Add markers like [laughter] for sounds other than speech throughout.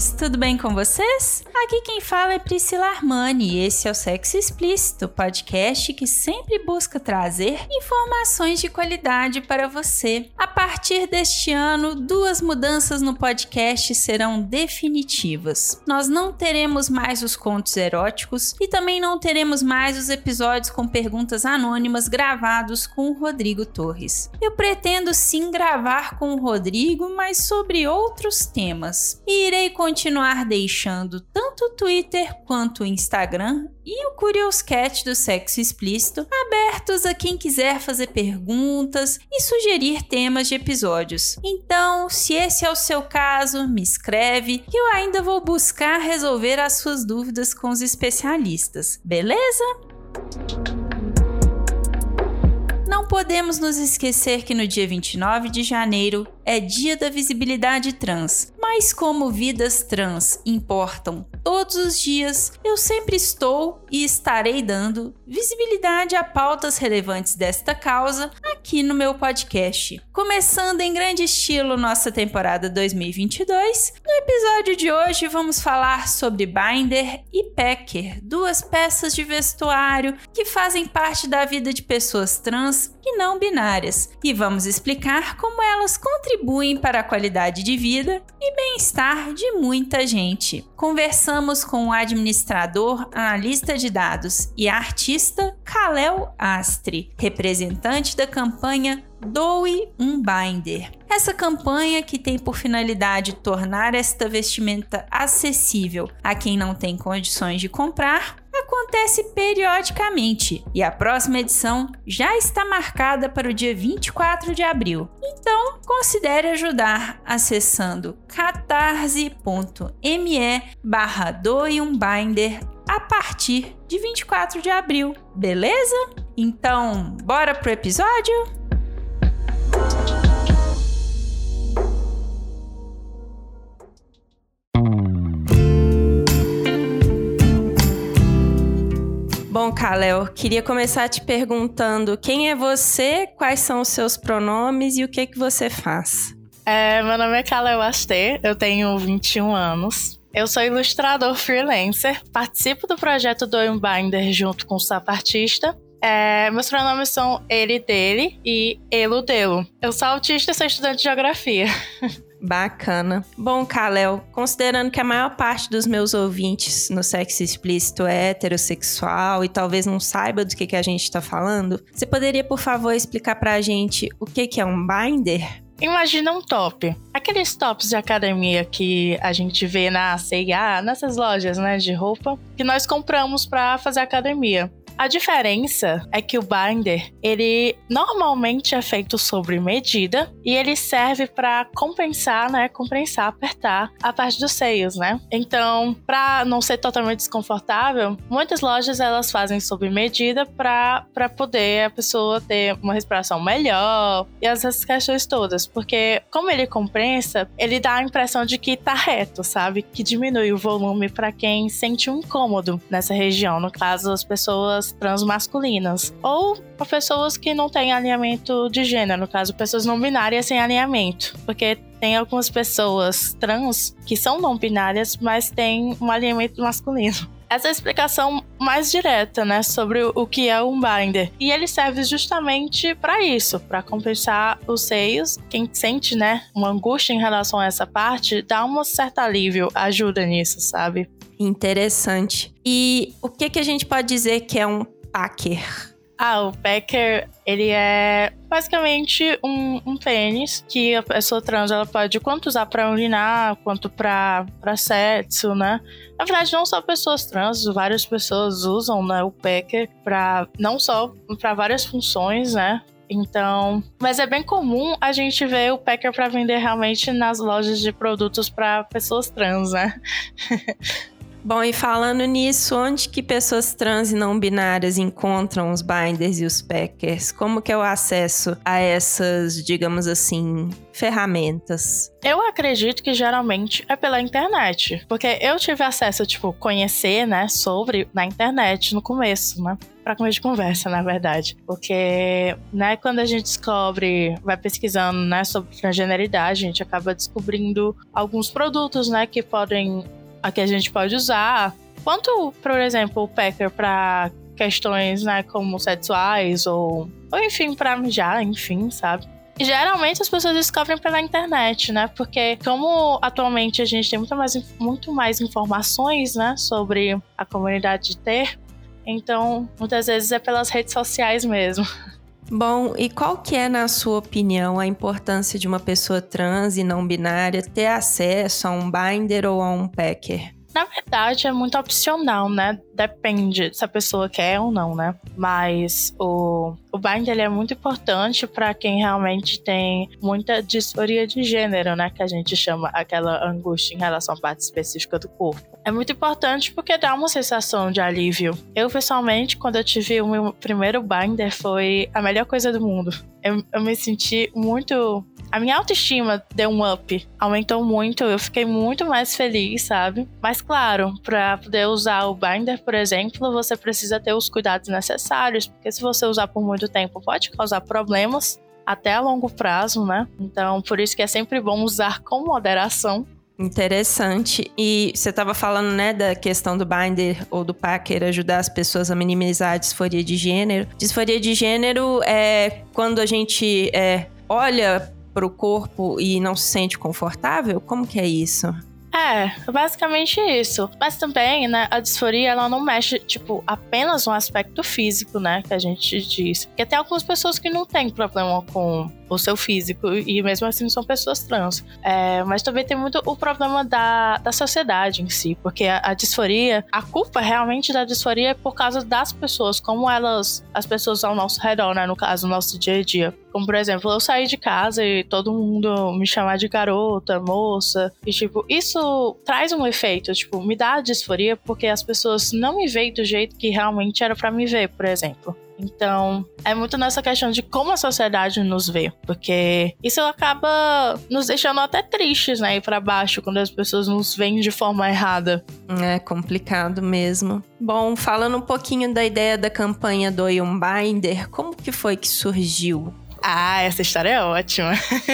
Tudo bem com vocês? Aqui quem fala é Priscila Armani e esse é o Sexo Explícito, podcast que sempre busca trazer informações de qualidade para você. A partir deste ano, duas mudanças no podcast serão definitivas. Nós não teremos mais os contos eróticos e também não teremos mais os episódios com perguntas anônimas gravados com o Rodrigo Torres. Eu pretendo sim gravar com o Rodrigo, mas sobre outros temas. E irei continuar deixando tanto o Twitter quanto o Instagram e o Curious Cat do Sexo Explícito abertos a quem quiser fazer perguntas e sugerir temas de episódios. Então, se esse é o seu caso, me escreve que eu ainda vou buscar resolver as suas dúvidas com os especialistas, beleza? Não podemos nos esquecer que no dia 29 de janeiro é Dia da Visibilidade Trans, mas como vidas trans importam todos os dias, eu sempre estou e estarei dando visibilidade a pautas relevantes desta causa aqui no meu podcast. Começando em grande estilo nossa temporada 2022, no episódio de hoje vamos falar sobre binder e packer, duas peças de vestuário que fazem parte da vida de pessoas trans e não binárias, e vamos explicar como elas contribuem para a qualidade de vida e bem-estar de muita gente. Conversamos com o administrador, analista de dados e artista Kalel Astre, representante da campanha Doe um Binder. Essa campanha, que tem por finalidade tornar esta vestimenta acessível a quem não tem condições de comprar, acontece periodicamente e a próxima edição já está marcada para o dia 24 de abril. Então, considere ajudar acessando catarse.me barra doe um binder a partir de 24 de abril, beleza? Então, bora pro episódio? Bom, Kalel, queria começar te perguntando quem é você, quais são os seus pronomes e o que que você faz. É, meu nome é Kalel Aster, eu tenho 21 anos. Eu sou ilustrador freelancer, participo do projeto do Binder junto com o sapaartista. É, meus pronomes são ele, dele e elo, delo. Eu sou autista e sou estudante de geografia. [laughs] Bacana. Bom, Kalel, considerando que a maior parte dos meus ouvintes no sexo explícito é heterossexual e talvez não saiba do que, que a gente está falando, você poderia, por favor, explicar pra gente o que, que é um binder? Imagina um top. Aqueles tops de academia que a gente vê na C&A, nessas lojas, né, de roupa, que nós compramos para fazer academia. A diferença é que o binder, ele normalmente é feito sobre medida e ele serve para compensar, né, compensar, apertar a parte dos seios, né? Então, para não ser totalmente desconfortável, muitas lojas elas fazem sob medida para poder a pessoa ter uma respiração melhor e essas questões todas, porque como ele compensa, ele dá a impressão de que tá reto, sabe? Que diminui o volume para quem sente um incômodo nessa região, no caso as pessoas pessoas transmasculinas. Ou para pessoas que não têm alinhamento de gênero, no caso, pessoas não binárias sem alinhamento. Porque tem algumas pessoas trans que são não binárias, mas têm um alinhamento masculino essa é a explicação mais direta, né, sobre o que é um binder. E ele serve justamente para isso, para compensar os seios. Quem sente, né, uma angústia em relação a essa parte, dá um certo alívio, ajuda nisso, sabe? Interessante. E o que, que a gente pode dizer que é um packer? Ah, o packer, ele é basicamente um, um pênis que a pessoa trans ela pode quanto usar para urinar, quanto para sexo, né? Na verdade, não só pessoas trans, várias pessoas usam né, o packer para não só para várias funções, né? Então, mas é bem comum a gente ver o packer para vender realmente nas lojas de produtos para pessoas trans, né? [laughs] Bom, e falando nisso, onde que pessoas trans e não binárias encontram os binders e os packers? Como que é o acesso a essas, digamos assim, ferramentas? Eu acredito que geralmente é pela internet, porque eu tive acesso, tipo, conhecer, né, sobre na internet no começo, né? para começo de conversa, na verdade. Porque, né, quando a gente descobre, vai pesquisando, né, sobre transgeneridade, a gente acaba descobrindo alguns produtos, né, que podem a que a gente pode usar. Quanto, por exemplo, o Packer para questões, né, como sexuais ou, ou enfim, para mijar, enfim, sabe? Geralmente as pessoas descobrem pela internet, né? Porque como atualmente a gente tem muito mais, muito mais informações, né, sobre a comunidade de ter, então muitas vezes é pelas redes sociais mesmo. [laughs] Bom, e qual que é, na sua opinião, a importância de uma pessoa trans e não binária ter acesso a um binder ou a um packer? Na verdade, é muito opcional, né? Depende se a pessoa quer ou não, né? Mas o, o bind ele é muito importante para quem realmente tem muita disforia de gênero, né? Que a gente chama aquela angústia em relação à parte específica do corpo. É muito importante porque dá uma sensação de alívio. Eu, pessoalmente, quando eu tive o meu primeiro binder, foi a melhor coisa do mundo. Eu, eu me senti muito a minha autoestima deu um up, aumentou muito, eu fiquei muito mais feliz, sabe? Mas claro, para poder usar o binder, por exemplo, você precisa ter os cuidados necessários, porque se você usar por muito tempo pode causar problemas até a longo prazo, né? Então, por isso que é sempre bom usar com moderação. Interessante. E você estava falando, né, da questão do binder ou do packer ajudar as pessoas a minimizar a disforia de gênero. Disforia de gênero é quando a gente é, olha para o corpo e não se sente confortável? Como que é isso? É, basicamente isso. Mas também, né, a disforia, ela não mexe, tipo, apenas no aspecto físico, né, que a gente diz. Porque tem algumas pessoas que não têm problema com o seu físico, e mesmo assim são pessoas trans. É, mas também tem muito o problema da, da sociedade em si, porque a, a, disforia, a culpa realmente da disforia é por causa das pessoas, como elas, as pessoas ao nosso redor, né, no caso, no nosso dia a dia. Como, por exemplo, eu sair de casa e todo mundo me chamar de garota, moça, e tipo, isso traz um efeito, tipo, me dá disforia porque as pessoas não me veem do jeito que realmente era para me ver, por exemplo. Então, é muito nessa questão de como a sociedade nos vê, porque isso acaba nos deixando até tristes, né, ir para baixo quando as pessoas nos veem de forma errada. É complicado mesmo. Bom, falando um pouquinho da ideia da campanha do um Binder, como que foi que surgiu? Ah, essa história é ótima.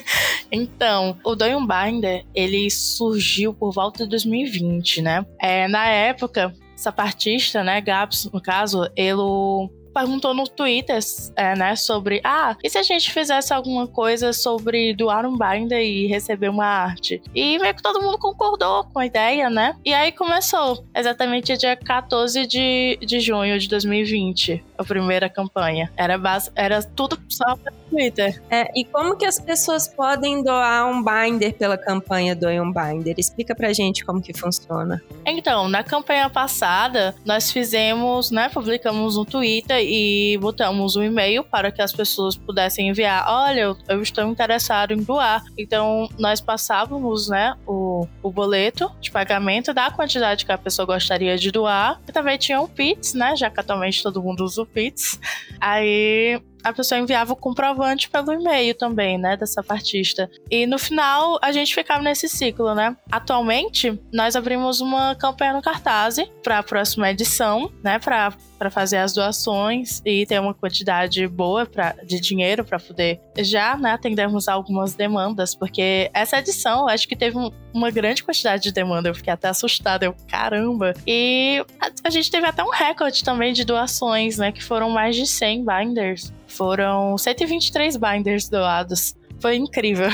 [laughs] então, o Doyon Binder, ele surgiu por volta de 2020, né? É, na época, sapatista, né, Gaps, no caso, ele perguntou no Twitter, é, né, sobre ah, e se a gente fizesse alguma coisa sobre doar um binder e receber uma arte? E meio que todo mundo concordou com a ideia, né? E aí começou, exatamente dia 14 de, de junho de 2020, a primeira campanha. Era, base, era tudo só pelo Twitter. É, e como que as pessoas podem doar um binder pela campanha Doe um Binder? Explica pra gente como que funciona. Então, na campanha passada, nós fizemos, né, publicamos um Twitter e botamos um e-mail para que as pessoas pudessem enviar: olha, eu, estou interessado em doar. Então, nós passávamos, né, o, o boleto de pagamento da quantidade que a pessoa gostaria de doar. E também tinha um Pix, né, já que atualmente todo mundo usa o Pix. Aí a pessoa enviava o comprovante pelo e-mail também, né, dessa partista. E no final a gente ficava nesse ciclo, né? Atualmente nós abrimos uma campanha no Cartaz para a próxima edição, né, para para fazer as doações e ter uma quantidade boa pra, de dinheiro para poder já né, atendermos algumas demandas, porque essa edição acho que teve um, uma grande quantidade de demanda, eu fiquei até assustada, eu caramba. E a, a gente teve até um recorde também de doações, né, que foram mais de 100 binders. Foram 123 binders doados. Foi incrível.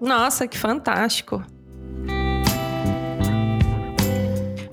Nossa, que fantástico.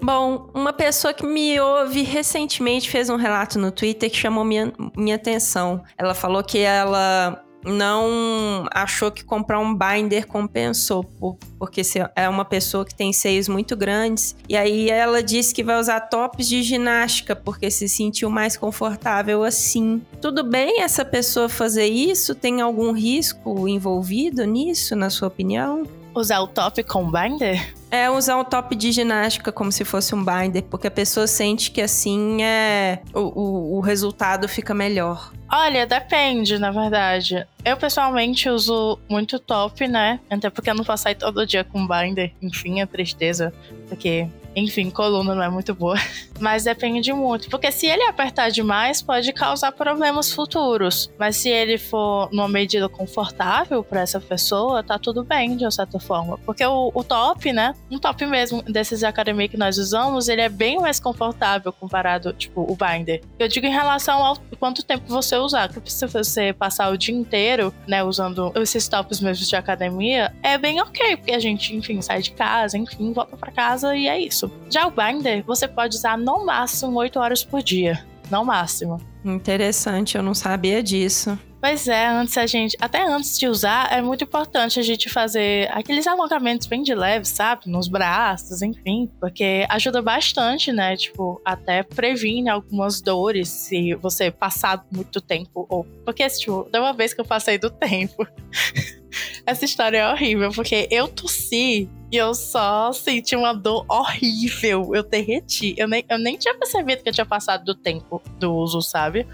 Bom, uma pessoa que me ouve recentemente fez um relato no Twitter que chamou minha, minha atenção. Ela falou que ela não achou que comprar um binder compensou, por, porque é uma pessoa que tem seios muito grandes. E aí ela disse que vai usar tops de ginástica, porque se sentiu mais confortável assim. Tudo bem essa pessoa fazer isso? Tem algum risco envolvido nisso, na sua opinião? Usar o top com binder? É usar o top de ginástica como se fosse um binder, porque a pessoa sente que assim é o, o, o resultado fica melhor. Olha, depende, na verdade. Eu pessoalmente uso muito top, né? Até porque eu não posso sair todo dia com binder. Enfim, é tristeza. Porque enfim, coluna não é muito boa. [laughs] Mas depende muito. Porque se ele apertar demais, pode causar problemas futuros. Mas se ele for numa medida confortável para essa pessoa, tá tudo bem, de uma certa forma. Porque o, o top, né? Um top mesmo desses academia que nós usamos, ele é bem mais confortável comparado, tipo, o binder. Eu digo em relação ao quanto tempo você usar. Porque se você passar o dia inteiro, né, usando esses tops mesmo de academia, é bem ok. Porque a gente, enfim, sai de casa, enfim, volta para casa e é isso. Já o binder, você pode usar no máximo 8 horas por dia. No máximo. Interessante, eu não sabia disso. Pois é, antes a gente, até antes de usar, é muito importante a gente fazer aqueles alongamentos bem de leve, sabe? Nos braços, enfim, porque ajuda bastante, né? Tipo, até previne algumas dores se você passar muito tempo. Ou, porque, tipo, da uma vez que eu passei do tempo. [laughs] Essa história é horrível, porque eu tossi e eu só senti uma dor horrível. Eu derreti. Eu nem, eu nem tinha percebido que eu tinha passado do tempo do uso, sabe?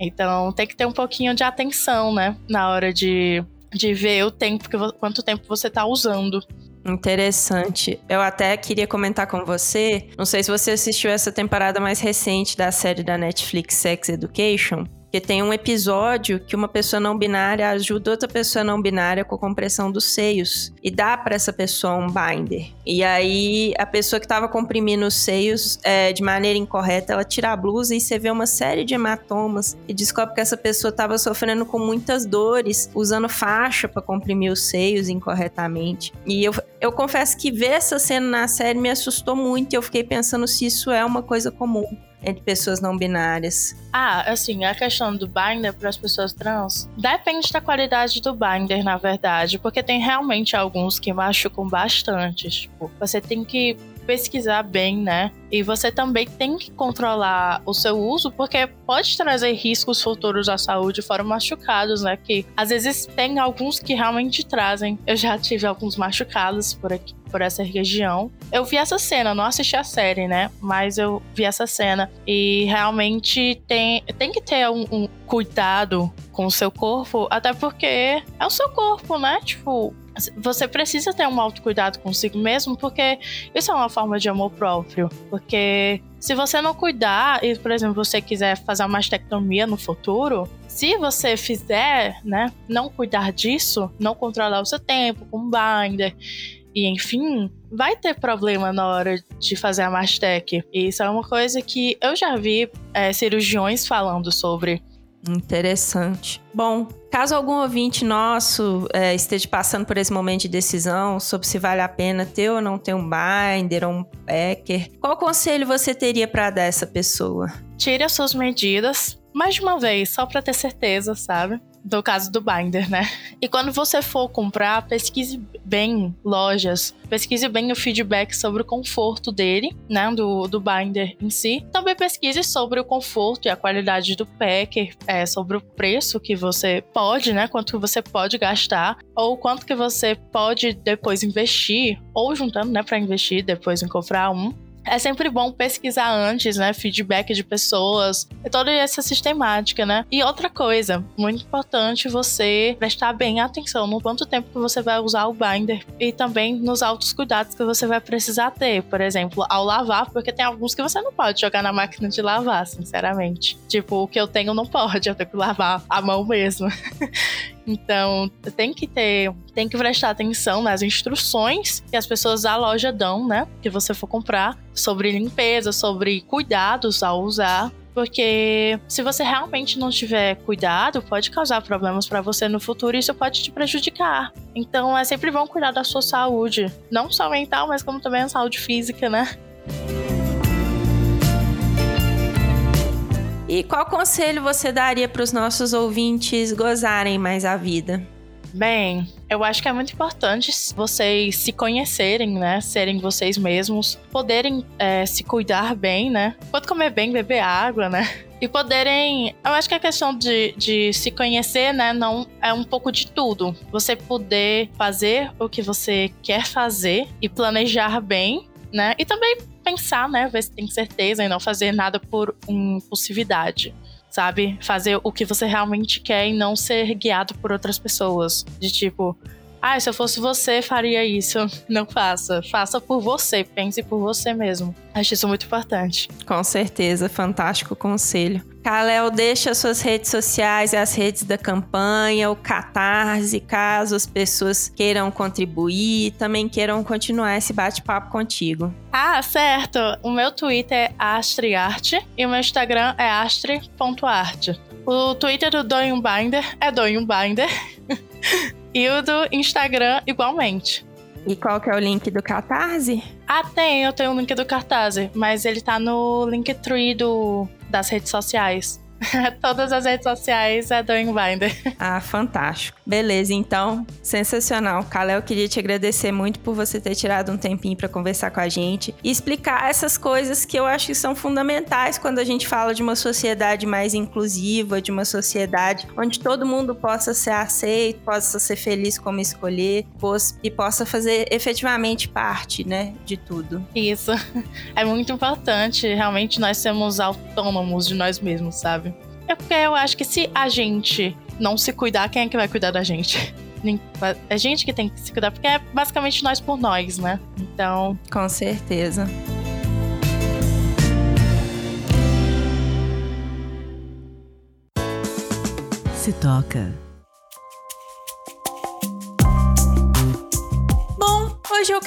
Então tem que ter um pouquinho de atenção, né? Na hora de, de ver o tempo, que, quanto tempo você tá usando. Interessante. Eu até queria comentar com você. Não sei se você assistiu essa temporada mais recente da série da Netflix Sex Education. Porque tem um episódio que uma pessoa não binária ajuda outra pessoa não binária com a compressão dos seios e dá para essa pessoa um binder. E aí a pessoa que estava comprimindo os seios é, de maneira incorreta, ela tira a blusa e você vê uma série de hematomas e descobre que essa pessoa estava sofrendo com muitas dores usando faixa para comprimir os seios incorretamente. E eu, eu confesso que ver essa cena na série me assustou muito e eu fiquei pensando se isso é uma coisa comum entre pessoas não binárias? Ah, assim, a questão do binder para as pessoas trans depende da qualidade do binder, na verdade, porque tem realmente alguns que machucam bastante. Tipo, você tem que pesquisar bem, né? E você também tem que controlar o seu uso, porque pode trazer riscos futuros à saúde, fora machucados, né? Que às vezes tem alguns que realmente trazem. Eu já tive alguns machucados por aqui, por essa região. Eu vi essa cena, não assisti a série, né? Mas eu vi essa cena. E realmente tem, tem que ter um, um cuidado com o seu corpo, até porque é o seu corpo, né? Tipo, você precisa ter um autocuidado consigo mesmo, porque isso é uma forma de amor próprio. Porque se você não cuidar, e por exemplo, você quiser fazer uma mastectomia no futuro, se você fizer, né, não cuidar disso, não controlar o seu tempo com binder, e enfim, vai ter problema na hora de fazer a mastec. E isso é uma coisa que eu já vi é, cirurgiões falando sobre. Interessante. Bom, caso algum ouvinte nosso é, esteja passando por esse momento de decisão sobre se vale a pena ter ou não ter um binder ou um packer, qual conselho você teria para dar essa pessoa? Tire as suas medidas mais de uma vez, só para ter certeza, sabe? Do caso do binder, né? E quando você for comprar, pesquise bem lojas, pesquise bem o feedback sobre o conforto dele, né? Do, do binder em si. Também pesquise sobre o conforto e a qualidade do packer, é, sobre o preço que você pode, né? Quanto você pode gastar, ou quanto que você pode depois investir, ou juntando, né, para investir depois em comprar um é sempre bom pesquisar antes, né? Feedback de pessoas, toda essa sistemática, né? E outra coisa, muito importante você prestar bem atenção no quanto tempo que você vai usar o binder e também nos altos cuidados que você vai precisar ter. Por exemplo, ao lavar, porque tem alguns que você não pode jogar na máquina de lavar, sinceramente. Tipo, o que eu tenho não pode, eu tenho que lavar a mão mesmo. [laughs] Então, tem que ter, tem que prestar atenção nas instruções que as pessoas da loja dão, né? Que você for comprar, sobre limpeza, sobre cuidados ao usar. Porque se você realmente não tiver cuidado, pode causar problemas para você no futuro e isso pode te prejudicar. Então é sempre bom cuidar da sua saúde, não só mental, mas como também a saúde física, né? E qual conselho você daria para os nossos ouvintes gozarem mais a vida? Bem, eu acho que é muito importante vocês se conhecerem, né? Serem vocês mesmos, poderem é, se cuidar bem, né? Pode comer bem, beber água, né? [laughs] E poderem. Eu acho que a questão de, de se conhecer, né? Não é um pouco de tudo. Você poder fazer o que você quer fazer e planejar bem, né? E também pensar, né? Ver se tem certeza e não fazer nada por impulsividade sabe? Fazer o que você realmente quer e não ser guiado por outras pessoas. De tipo, ah, se eu fosse você, faria isso. Não faça. Faça por você. Pense por você mesmo. Acho isso muito importante. Com certeza. Fantástico conselho. Kalel, deixa suas redes sociais e as redes da campanha, o Catarse, caso as pessoas queiram contribuir, também queiram continuar esse bate-papo contigo. Ah, certo. O meu Twitter é astriarte e o meu Instagram é astri.art. O Twitter do Doing Binder é Doing Binder. [laughs] E o do Instagram igualmente. E qual que é o link do Catarse? Ah, tem, eu tenho o link do Catarse, mas ele tá no Linktree do, das redes sociais. [laughs] Todas as redes sociais é Doing Binder. [laughs] Ah, fantástico. Beleza, então, sensacional. Kalel, queria te agradecer muito por você ter tirado um tempinho para conversar com a gente e explicar essas coisas que eu acho que são fundamentais quando a gente fala de uma sociedade mais inclusiva, de uma sociedade onde todo mundo possa ser aceito, possa ser feliz como escolher e possa fazer efetivamente parte, né, de tudo. Isso. [laughs] É muito importante, realmente nós sermos autônomos de nós mesmos, sabe? É porque eu acho que se a gente não se cuidar, quem é que vai cuidar da gente? [laughs] É a gente que tem que se cuidar, porque é basicamente nós por nós, né? Então. Com certeza. Se toca.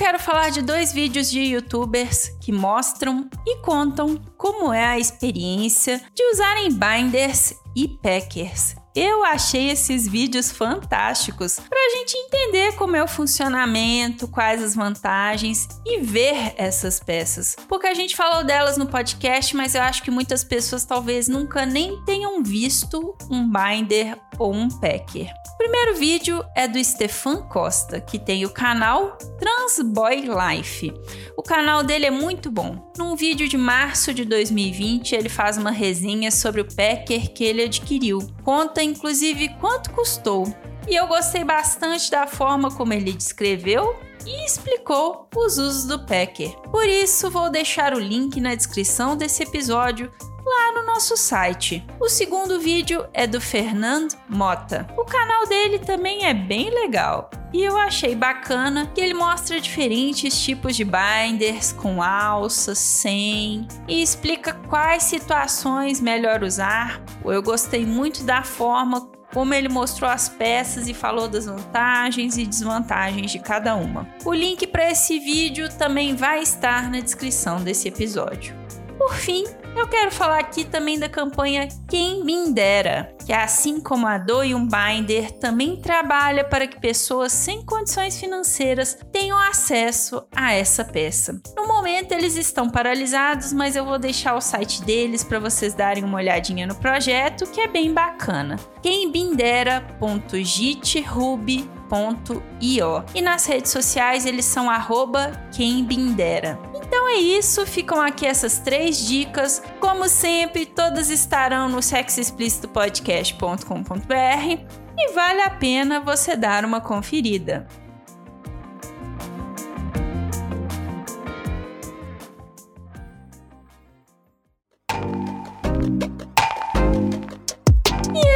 Quero falar de dois vídeos de youtubers que mostram e contam como é a experiência de usarem binders e packers. Eu achei esses vídeos fantásticos para a gente entender como é o funcionamento, quais as vantagens e ver essas peças. Porque a gente falou delas no podcast, mas eu acho que muitas pessoas talvez nunca nem tenham visto um binder ou um packer primeiro vídeo é do Stefan Costa, que tem o canal Transboy Life. O canal dele é muito bom. Num vídeo de março de 2020, ele faz uma resenha sobre o Packer que ele adquiriu. Conta inclusive quanto custou. E eu gostei bastante da forma como ele descreveu e explicou os usos do Packer. Por isso, vou deixar o link na descrição desse episódio lá no nosso site. O segundo vídeo é do Fernando Mota. O canal dele também é bem legal. E eu achei bacana que ele mostra diferentes tipos de binders com alça, sem e explica quais situações melhor usar. Eu gostei muito da forma como ele mostrou as peças e falou das vantagens e desvantagens de cada uma. O link para esse vídeo também vai estar na descrição desse episódio. Por fim, eu quero falar aqui também da campanha Quem Me Dera, que assim como a Do um Binder, também trabalha para que pessoas sem condições financeiras tenham acesso a essa peça. No momento eles estão paralisados, mas eu vou deixar o site deles para vocês darem uma olhadinha no projeto, que é bem bacana. quembindera.github.io e nas redes sociais eles são arroba quembindera. Então é isso, ficam aqui essas três dicas. Como sempre, todas estarão no sexoexplicitopodcast.com.br e vale a pena você dar uma conferida.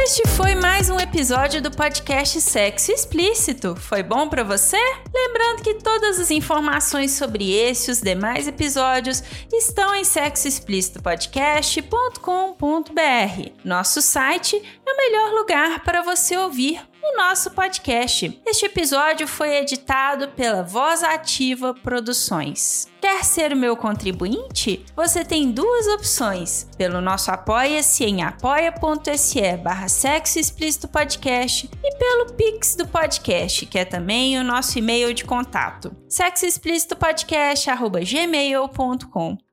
Este foi mais um episódio do podcast Sexo Explícito. Foi bom para você? Lembrando que todas as informações sobre esse e os demais episódios estão em sexoexplicitopodcast.com.br. Nosso site é o melhor lugar para você ouvir o nosso podcast. Este episódio foi editado pela Voz Ativa Produções. Quer ser meu contribuinte? Você tem duas opções: pelo nosso Apoia-se em apoia.se barra Sexo Explícito Podcast e pelo Pix do podcast, que é também o nosso e-mail de contato, sexoexplicitopodcast.gmail.com